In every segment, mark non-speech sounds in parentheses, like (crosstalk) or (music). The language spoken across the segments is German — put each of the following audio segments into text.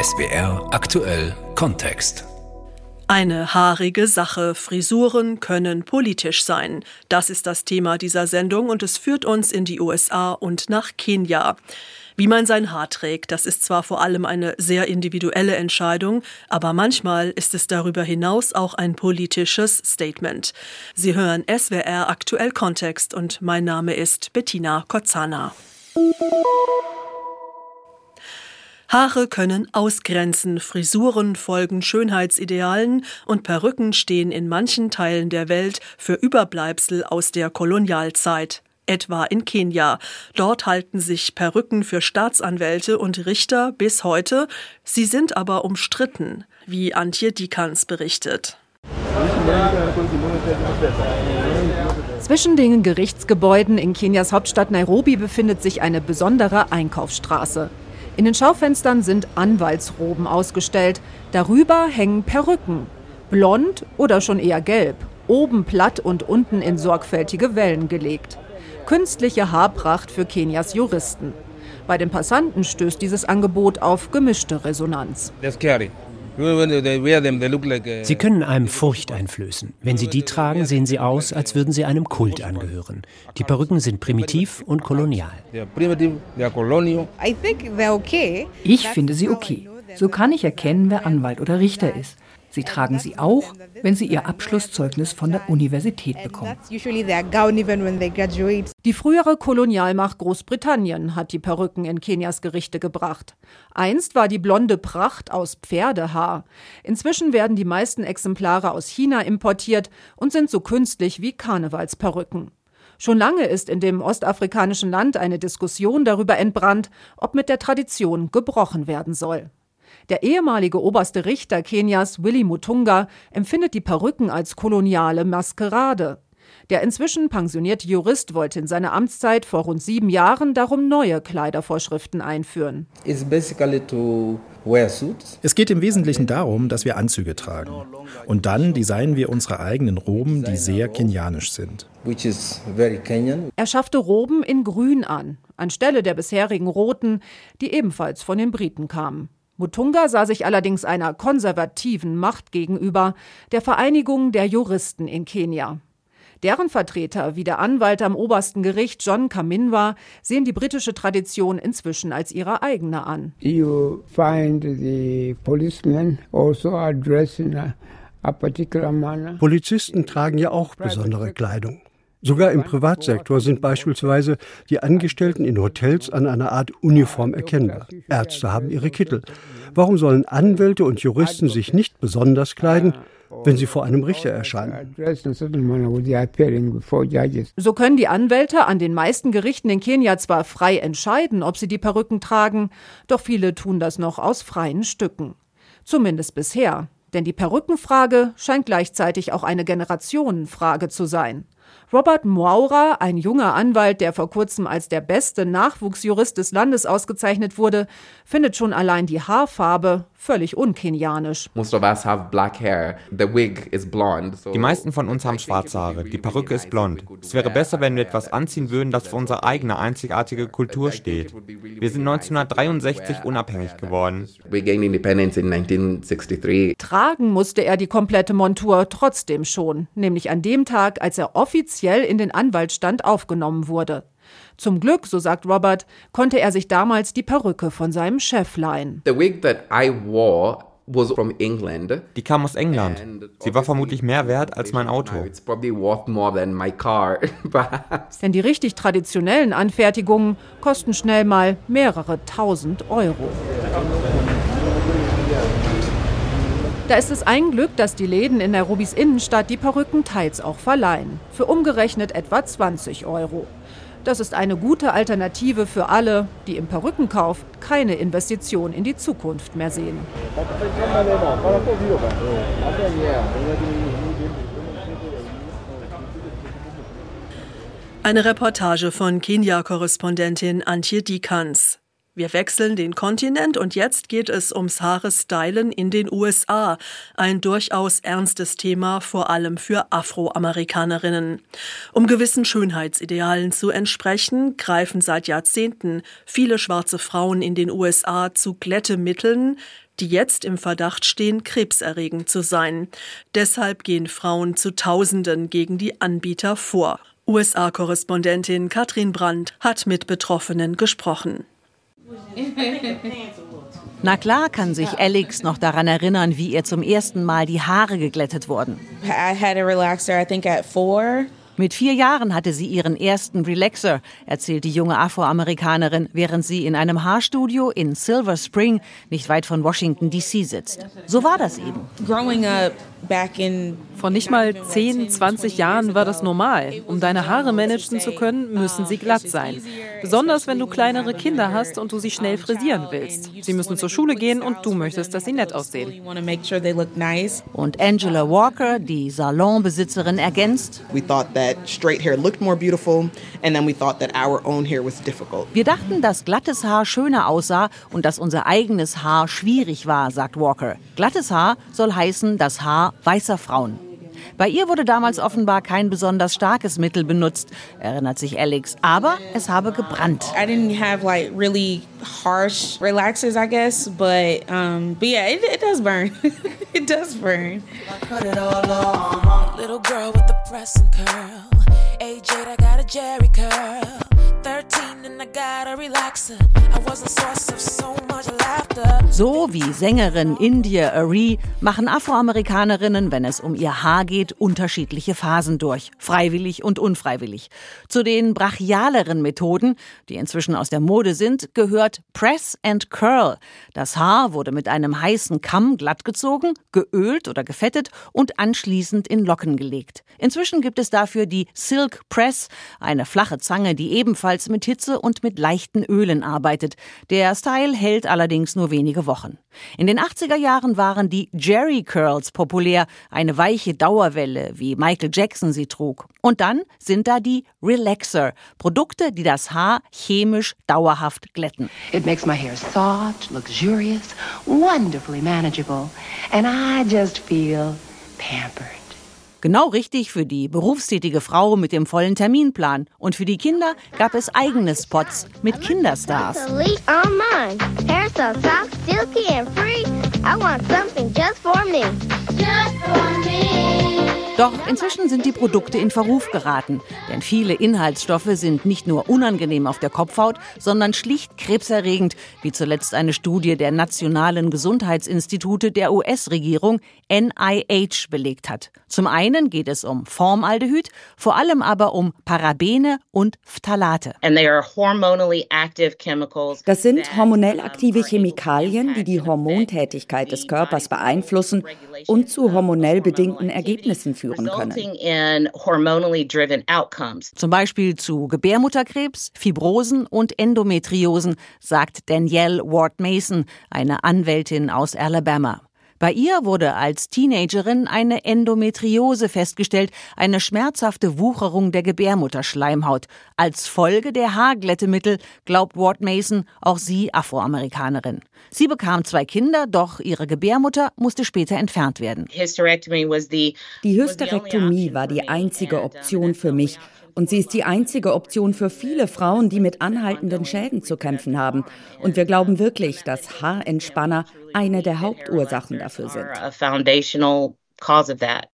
SBR aktuell Kontext. Eine haarige Sache. Frisuren können politisch sein. Das ist das Thema dieser Sendung und es führt uns in die USA und nach Kenia. Wie man sein Haar trägt, das ist zwar vor allem eine sehr individuelle Entscheidung, aber manchmal ist es darüber hinaus auch ein politisches Statement. Sie hören SWR aktuell Kontext und mein Name ist Bettina Kozana. Haare können ausgrenzen, Frisuren folgen Schönheitsidealen und Perücken stehen in manchen Teilen der Welt für Überbleibsel aus der Kolonialzeit etwa in Kenia. Dort halten sich Perücken für Staatsanwälte und Richter bis heute. Sie sind aber umstritten, wie Antje Dikans berichtet. Zwischen den Gerichtsgebäuden in Kenias Hauptstadt Nairobi befindet sich eine besondere Einkaufsstraße. In den Schaufenstern sind Anwaltsroben ausgestellt. Darüber hängen Perücken. Blond oder schon eher gelb. Oben platt und unten in sorgfältige Wellen gelegt. Künstliche Haarpracht für Kenias Juristen. Bei den Passanten stößt dieses Angebot auf gemischte Resonanz. Sie können einem Furcht einflößen. Wenn Sie die tragen, sehen Sie aus, als würden Sie einem Kult angehören. Die Perücken sind primitiv und kolonial. Ich finde sie okay. So kann ich erkennen, wer Anwalt oder Richter ist. Sie tragen sie auch, wenn sie ihr Abschlusszeugnis von der Universität bekommen. Die frühere Kolonialmacht Großbritannien hat die Perücken in Kenias Gerichte gebracht. Einst war die blonde Pracht aus Pferdehaar. Inzwischen werden die meisten Exemplare aus China importiert und sind so künstlich wie Karnevalsperücken. Schon lange ist in dem ostafrikanischen Land eine Diskussion darüber entbrannt, ob mit der Tradition gebrochen werden soll. Der ehemalige oberste Richter Kenias, Willy Mutunga, empfindet die Perücken als koloniale Maskerade. Der inzwischen pensionierte Jurist wollte in seiner Amtszeit vor rund sieben Jahren darum neue Kleidervorschriften einführen. Es geht im Wesentlichen darum, dass wir Anzüge tragen. Und dann designen wir unsere eigenen Roben, die sehr kenianisch sind. Er schaffte Roben in Grün an, anstelle der bisherigen roten, die ebenfalls von den Briten kamen. Mutunga sah sich allerdings einer konservativen Macht gegenüber, der Vereinigung der Juristen in Kenia. Deren Vertreter, wie der Anwalt am obersten Gericht John Kaminwa, sehen die britische Tradition inzwischen als ihre eigene an. You find the policemen also addressing a, Polizisten tragen ja auch besondere Kleidung. Sogar im Privatsektor sind beispielsweise die Angestellten in Hotels an einer Art Uniform erkennbar. Ärzte haben ihre Kittel. Warum sollen Anwälte und Juristen sich nicht besonders kleiden, wenn sie vor einem Richter erscheinen. So können die Anwälte an den meisten Gerichten in Kenia zwar frei entscheiden, ob sie die Perücken tragen, doch viele tun das noch aus freien Stücken. Zumindest bisher. Denn die Perückenfrage scheint gleichzeitig auch eine Generationenfrage zu sein. Robert Moura, ein junger Anwalt, der vor kurzem als der beste Nachwuchsjurist des Landes ausgezeichnet wurde, findet schon allein die Haarfarbe völlig unkenianisch. Die meisten von uns haben schwarze Haare, die Perücke ist blond. Es wäre besser, wenn wir etwas anziehen würden, das für unsere eigene einzigartige Kultur steht. Wir sind 1963 unabhängig geworden. Tragen musste er die komplette Montur trotzdem schon, nämlich an dem Tag, als er offiziell in den Anwaltsstand aufgenommen wurde. Zum Glück, so sagt Robert, konnte er sich damals die Perücke von seinem Chef leihen. The wig that I wore die kam aus England. Sie war vermutlich mehr wert als mein Auto. (laughs) Denn die richtig traditionellen Anfertigungen kosten schnell mal mehrere tausend Euro. Da ist es ein Glück, dass die Läden in Nairobis Innenstadt die Perücken teils auch verleihen. Für umgerechnet etwa 20 Euro. Das ist eine gute Alternative für alle, die im Perückenkauf keine Investition in die Zukunft mehr sehen. Eine Reportage von Kenia-Korrespondentin Antje Dikans. Wir wechseln den Kontinent und jetzt geht es ums Haarestylen in den USA. Ein durchaus ernstes Thema, vor allem für Afroamerikanerinnen. Um gewissen Schönheitsidealen zu entsprechen, greifen seit Jahrzehnten viele schwarze Frauen in den USA zu Glättemitteln, die jetzt im Verdacht stehen, krebserregend zu sein. Deshalb gehen Frauen zu Tausenden gegen die Anbieter vor. USA-Korrespondentin Katrin Brandt hat mit Betroffenen gesprochen. (laughs) Na klar kann sich Alex noch daran erinnern, wie ihr zum ersten Mal die Haare geglättet wurden. Mit vier Jahren hatte sie ihren ersten Relaxer, erzählt die junge Afroamerikanerin, während sie in einem Haarstudio in Silver Spring, nicht weit von Washington, D.C. sitzt. So war das eben. Vor nicht mal 10, 20 Jahren war das normal. Um deine Haare managen zu können, müssen sie glatt sein. Besonders wenn du kleinere Kinder hast und du sie schnell frisieren willst. Sie müssen zur Schule gehen und du möchtest, dass sie nett aussehen. Und Angela Walker, die Salonbesitzerin, ergänzt. We thought that straight hair looked more beautiful and then we thought that our own hair was difficult. Wir dachten, dass glattes Haar schöner aussah und dass unser eigenes Haar schwierig war, sagt Walker. Glattes Haar soll heißen das Haar weißer Frauen. Bei ihr wurde damals offenbar kein besonders starkes Mittel benutzt, erinnert sich Alex, aber es habe gebrannt. I didn't have like really harsh relaxers, I guess, but um, but yeah, it, it does burn. (laughs) it does burn. I cut it all off. Little girl with the press and curl. 8, I got a Jerry curl. So wie Sängerin India Arie machen Afroamerikanerinnen, wenn es um ihr Haar geht, unterschiedliche Phasen durch, freiwillig und unfreiwillig. Zu den brachialeren Methoden, die inzwischen aus der Mode sind, gehört Press and Curl. Das Haar wurde mit einem heißen Kamm glattgezogen, geölt oder gefettet und anschließend in Locken gelegt. Inzwischen gibt es dafür die Silk Press, eine flache Zange, die ebenfalls mit Hitze und mit leichten Ölen arbeitet. Der Style hält allerdings nur wenige Wochen. In den 80er Jahren waren die Jerry Curls populär, eine weiche Dauerwelle, wie Michael Jackson sie trug. Und dann sind da die Relaxer, Produkte, die das Haar chemisch dauerhaft glätten. It makes my hair soft, luxurious, wonderfully manageable and I just feel pampered. Genau richtig für die berufstätige Frau mit dem vollen Terminplan. Und für die Kinder gab es eigene Spots mit Kinderstars. Just. Doch inzwischen sind die Produkte in Verruf geraten, denn viele Inhaltsstoffe sind nicht nur unangenehm auf der Kopfhaut, sondern schlicht krebserregend, wie zuletzt eine Studie der Nationalen Gesundheitsinstitute der US-Regierung NIH belegt hat. Zum einen geht es um Formaldehyd, vor allem aber um Parabene und Phthalate. Das sind hormonell aktive Chemikalien, die die Hormontätigkeit des Körpers beeinflussen und zu hormonell bedingten Ergebnissen führen können. Zum Beispiel zu Gebärmutterkrebs, Fibrosen und Endometriosen, sagt Danielle Ward Mason, eine Anwältin aus Alabama. Bei ihr wurde als Teenagerin eine Endometriose festgestellt, eine schmerzhafte Wucherung der Gebärmutterschleimhaut. Als Folge der Haarglättemittel, glaubt Ward Mason, auch sie Afroamerikanerin. Sie bekam zwei Kinder, doch ihre Gebärmutter musste später entfernt werden. Die Hysterektomie war die einzige Option für mich, und sie ist die einzige Option für viele Frauen, die mit anhaltenden Schäden zu kämpfen haben. Und wir glauben wirklich, dass Haarentspanner eine der Hauptursachen dafür sind.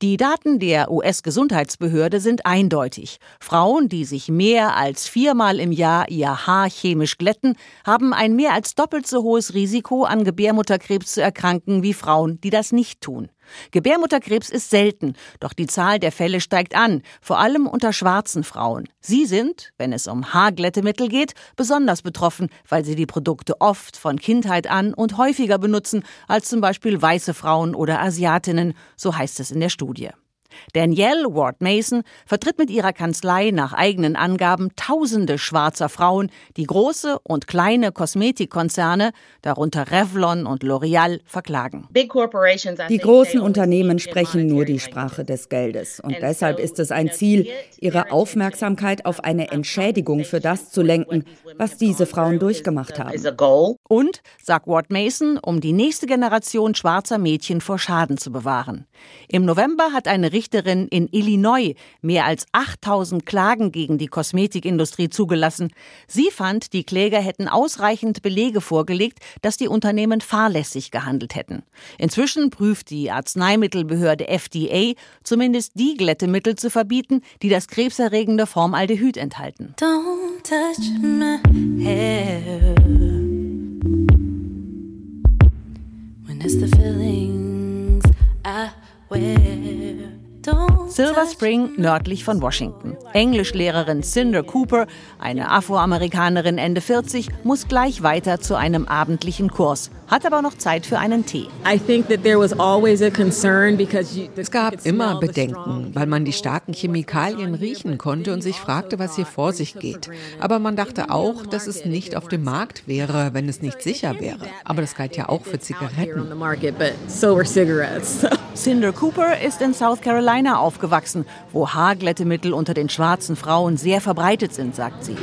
Die Daten der US-Gesundheitsbehörde sind eindeutig. Frauen, die sich mehr als viermal im Jahr ihr Haar chemisch glätten, haben ein mehr als doppelt so hohes Risiko, an Gebärmutterkrebs zu erkranken, wie Frauen, die das nicht tun. Gebärmutterkrebs ist selten, doch die Zahl der Fälle steigt an, vor allem unter schwarzen Frauen. Sie sind, wenn es um Haarglättemittel geht, besonders betroffen, weil sie die Produkte oft von Kindheit an und häufiger benutzen als zum Beispiel weiße Frauen oder Asiatinnen, so heißt es in der Studie. studie. Danielle Ward Mason vertritt mit ihrer Kanzlei nach eigenen Angaben tausende schwarzer Frauen, die große und kleine Kosmetikkonzerne, darunter Revlon und L'Oreal, verklagen. Die großen Unternehmen sprechen nur die Sprache des Geldes. Und deshalb ist es ein Ziel, ihre Aufmerksamkeit auf eine Entschädigung für das zu lenken, was diese Frauen durchgemacht haben. Und, sagt Ward Mason, um die nächste Generation schwarzer Mädchen vor Schaden zu bewahren. Im November hat eine Richterin in Illinois mehr als 8000 Klagen gegen die Kosmetikindustrie zugelassen. Sie fand, die Kläger hätten ausreichend Belege vorgelegt, dass die Unternehmen fahrlässig gehandelt hätten. Inzwischen prüft die Arzneimittelbehörde FDA, zumindest die Glättemittel zu verbieten, die das krebserregende Formaldehyd enthalten. Don't touch my hair. When it's the feelings I wear. Silver Spring nördlich von Washington. Englischlehrerin Cinder Cooper, eine Afroamerikanerin Ende 40, muss gleich weiter zu einem abendlichen Kurs, hat aber noch Zeit für einen Tee. Es gab immer Bedenken, weil man die starken Chemikalien riechen konnte und sich fragte, was hier vor sich geht. Aber man dachte auch, dass es nicht auf dem Markt wäre, wenn es nicht sicher wäre. Aber das galt ja auch für Zigaretten. Cinder Cooper ist in South Carolina aufgewachsen, wo Haarglättemittel unter den schwarzen Frauen sehr verbreitet sind, sagt sie.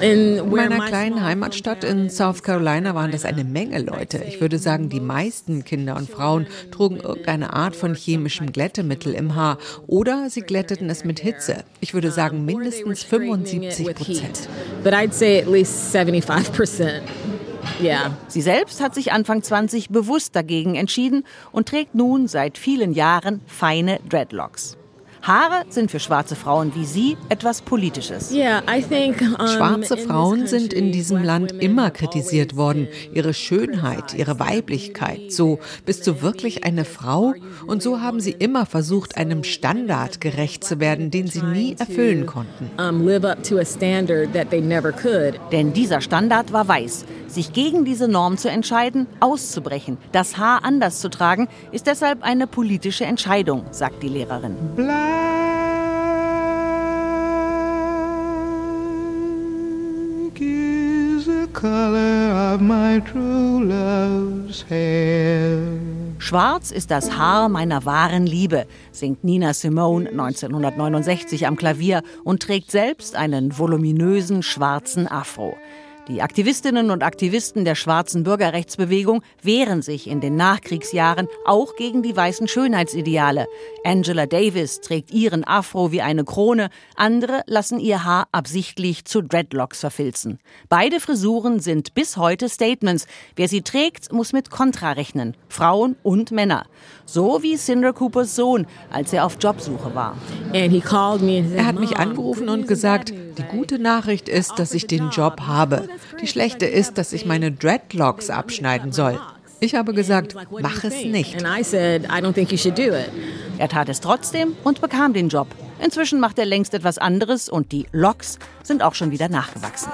In meiner kleinen Heimatstadt in South Carolina waren das eine Menge Leute. Ich würde sagen, die meisten Kinder und Frauen trugen irgendeine Art von chemischem Glättemittel im Haar oder sie glätteten es mit Hitze. Ich würde sagen mindestens 75 Prozent. Yeah. Sie selbst hat sich Anfang 20 bewusst dagegen entschieden und trägt nun seit vielen Jahren feine Dreadlocks. Haare sind für schwarze Frauen wie sie etwas Politisches. Schwarze Frauen sind in diesem Land immer kritisiert worden. Ihre Schönheit, ihre Weiblichkeit. So, bist du wirklich eine Frau? Und so haben sie immer versucht, einem Standard gerecht zu werden, den sie nie erfüllen konnten. Denn dieser Standard war weiß. Sich gegen diese Norm zu entscheiden, auszubrechen, das Haar anders zu tragen, ist deshalb eine politische Entscheidung, sagt die Lehrerin. Black is the color of my true love's hair. Schwarz ist das Haar meiner wahren Liebe, singt Nina Simone 1969 am Klavier und trägt selbst einen voluminösen schwarzen Afro. Die Aktivistinnen und Aktivisten der schwarzen Bürgerrechtsbewegung wehren sich in den Nachkriegsjahren auch gegen die weißen Schönheitsideale. Angela Davis trägt ihren Afro wie eine Krone, andere lassen ihr Haar absichtlich zu Dreadlocks verfilzen. Beide Frisuren sind bis heute Statements. Wer sie trägt, muss mit Kontra rechnen. Frauen und Männer. So wie Cinder Coopers Sohn, als er auf Jobsuche war. Er hat mich angerufen und gesagt, die gute Nachricht ist, dass ich den Job habe. Die schlechte ist, dass ich meine Dreadlocks abschneiden soll. Ich habe gesagt, mach es nicht. Er tat es trotzdem und bekam den Job. Inzwischen macht er längst etwas anderes und die Locks sind auch schon wieder nachgewachsen.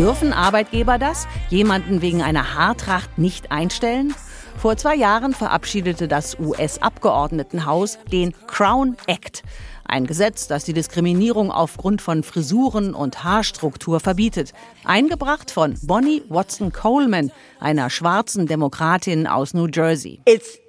Dürfen Arbeitgeber das? Jemanden wegen einer Haartracht nicht einstellen? Vor zwei Jahren verabschiedete das US-Abgeordnetenhaus den Crown Act. Ein Gesetz, das die Diskriminierung aufgrund von Frisuren und Haarstruktur verbietet. Eingebracht von Bonnie Watson Coleman, einer schwarzen Demokratin aus New Jersey. It's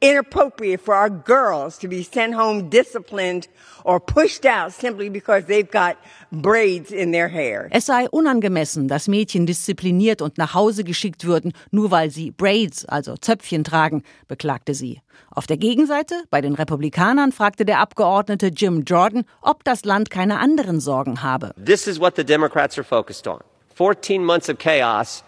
inappropriate for our girls to be sent home disciplined or pushed out simply because they've got braids in their hair. Es sei unangemessen, dass Mädchen diszipliniert und nach Hause geschickt würden, nur weil sie Braids, also Zöpfchen tragen, beklagte sie. Auf der Gegenseite, bei den Republikanern, fragte der Abgeordnete Jim Jordan, ob das Land keine anderen Sorgen habe. This is what the Democrats are focused on. 14 months of chaos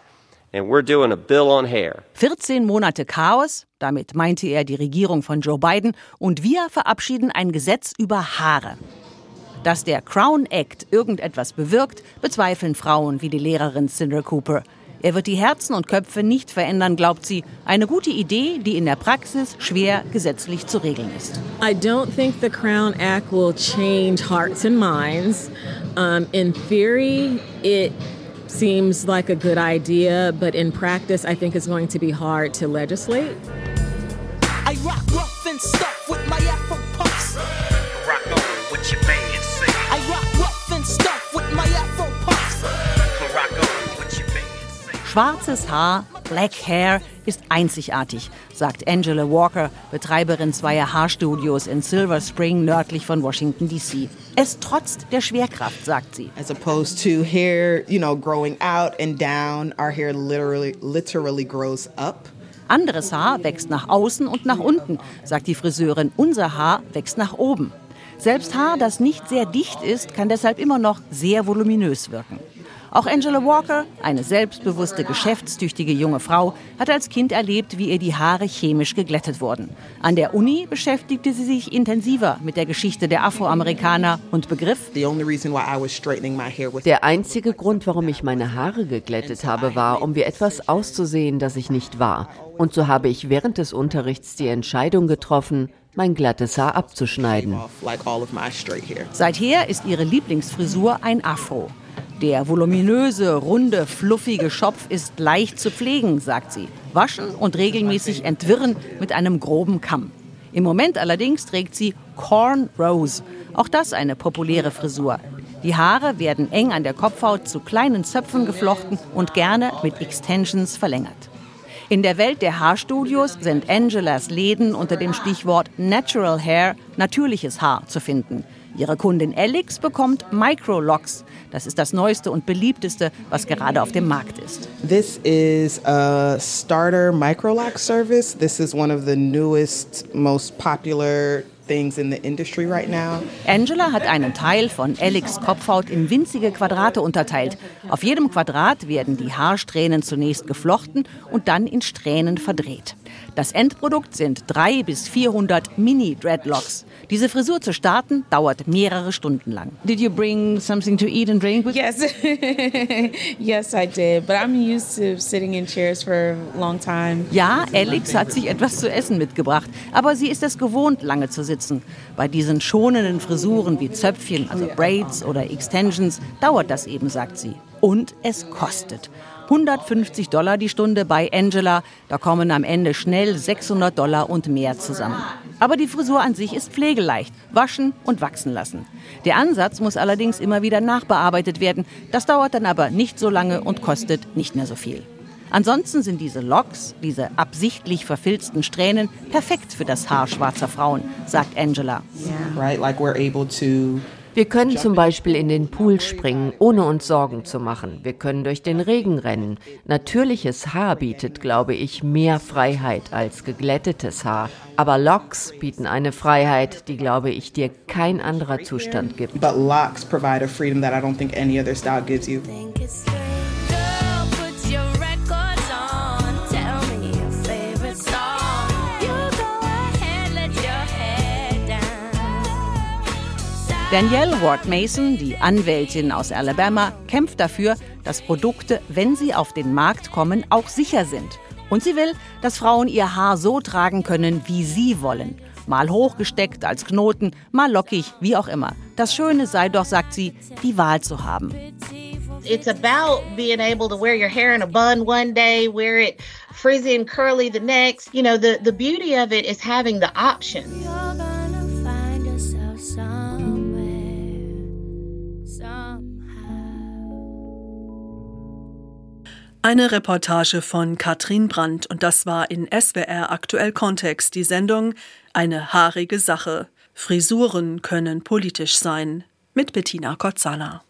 And we're doing a bill on hair. 14 Monate Chaos, damit meinte er die Regierung von Joe Biden, und wir verabschieden ein Gesetz über Haare. Dass der Crown Act irgendetwas bewirkt, bezweifeln Frauen wie die Lehrerin Cinder Cooper. Er wird die Herzen und Köpfe nicht verändern, glaubt sie. Eine gute Idee, die in der Praxis schwer gesetzlich zu regeln ist. I don't think the Crown Act will change hearts and minds. Um, in theory, it seems like a good idea, but in practice, I think it's going to be hard to legislate. I rock rough and stuff with my Afro puffs. Rock over with your man say. I rock rough and stuff with my Afro puffs. Rock over with your man say. Schwarzes Haar, Black Hair ist einzigartig, sagt Angela Walker, Betreiberin zweier Haarstudios in Silver Spring nördlich von Washington DC. Es trotzt der Schwerkraft, sagt sie. As opposed to hair, you know, growing out and down, our hair literally literally grows up. Anderes Haar wächst nach außen und nach unten, sagt die Friseurin. Unser Haar wächst nach oben. Selbst Haar, das nicht sehr dicht ist, kann deshalb immer noch sehr voluminös wirken. Auch Angela Walker, eine selbstbewusste, geschäftstüchtige junge Frau, hat als Kind erlebt, wie ihr die Haare chemisch geglättet wurden. An der Uni beschäftigte sie sich intensiver mit der Geschichte der Afroamerikaner und begriff, der einzige Grund, warum ich meine Haare geglättet habe, war, um wie etwas auszusehen, das ich nicht war. Und so habe ich während des Unterrichts die Entscheidung getroffen, mein glattes Haar abzuschneiden. Seither ist ihre Lieblingsfrisur ein Afro. Der voluminöse, runde, fluffige Schopf ist leicht zu pflegen, sagt sie. Waschen und regelmäßig entwirren mit einem groben Kamm. Im Moment allerdings trägt sie Corn Rose. Auch das eine populäre Frisur. Die Haare werden eng an der Kopfhaut zu kleinen Zöpfen geflochten und gerne mit Extensions verlängert. In der Welt der Haarstudios sind Angelas Läden unter dem Stichwort Natural Hair, natürliches Haar, zu finden. Ihre Kundin Alex bekommt Microlocks. Das ist das neueste und beliebteste, was gerade auf dem Markt ist. This is a starter microlock service. This is one of the newest, most popular things in the industry right now. Angela hat einen Teil von Alex Kopfhaut in winzige Quadrate unterteilt. Auf jedem Quadrat werden die Haarsträhnen zunächst geflochten und dann in Strähnen verdreht. Das Endprodukt sind 300 bis 400 Mini-Dreadlocks. Diese Frisur zu starten dauert mehrere Stunden lang. Did you bring something to eat and drink with Yes. (laughs) yes, I did. But I'm used to sitting in chairs for a long time. Ja, Alex hat sich etwas zu essen mitgebracht, aber sie ist es gewohnt, lange zu sitzen. Bei diesen schonenden Frisuren wie Zöpfchen, also Braids oder Extensions, dauert das eben, sagt sie. Und es kostet. 150 Dollar die Stunde bei Angela. Da kommen am Ende schnell 600 Dollar und mehr zusammen. Aber die Frisur an sich ist pflegeleicht. Waschen und wachsen lassen. Der Ansatz muss allerdings immer wieder nachbearbeitet werden. Das dauert dann aber nicht so lange und kostet nicht mehr so viel. Ansonsten sind diese Locks, diese absichtlich verfilzten Strähnen, perfekt für das Haar schwarzer Frauen, sagt Angela. Yeah. Right, like we're able to wir können zum Beispiel in den Pool springen, ohne uns Sorgen zu machen. Wir können durch den Regen rennen. Natürliches Haar bietet, glaube ich, mehr Freiheit als geglättetes Haar. Aber Locks bieten eine Freiheit, die, glaube ich, dir kein anderer Zustand gibt. But locks provide a freedom that I don't think any other style gives you. Danielle Ward Mason, die Anwältin aus Alabama, kämpft dafür, dass Produkte, wenn sie auf den Markt kommen, auch sicher sind. Und sie will, dass Frauen ihr Haar so tragen können, wie sie wollen. Mal hochgesteckt als Knoten, mal lockig, wie auch immer. Das Schöne sei doch, sagt sie, die Wahl zu haben. It's about being able to wear your hair in a bun one day, wear it frizzy and curly the next. You know, the, the beauty of it is having the option. Eine Reportage von Katrin Brandt und das war in SWR Aktuell Kontext die Sendung Eine haarige Sache. Frisuren können politisch sein mit Bettina Kotzala.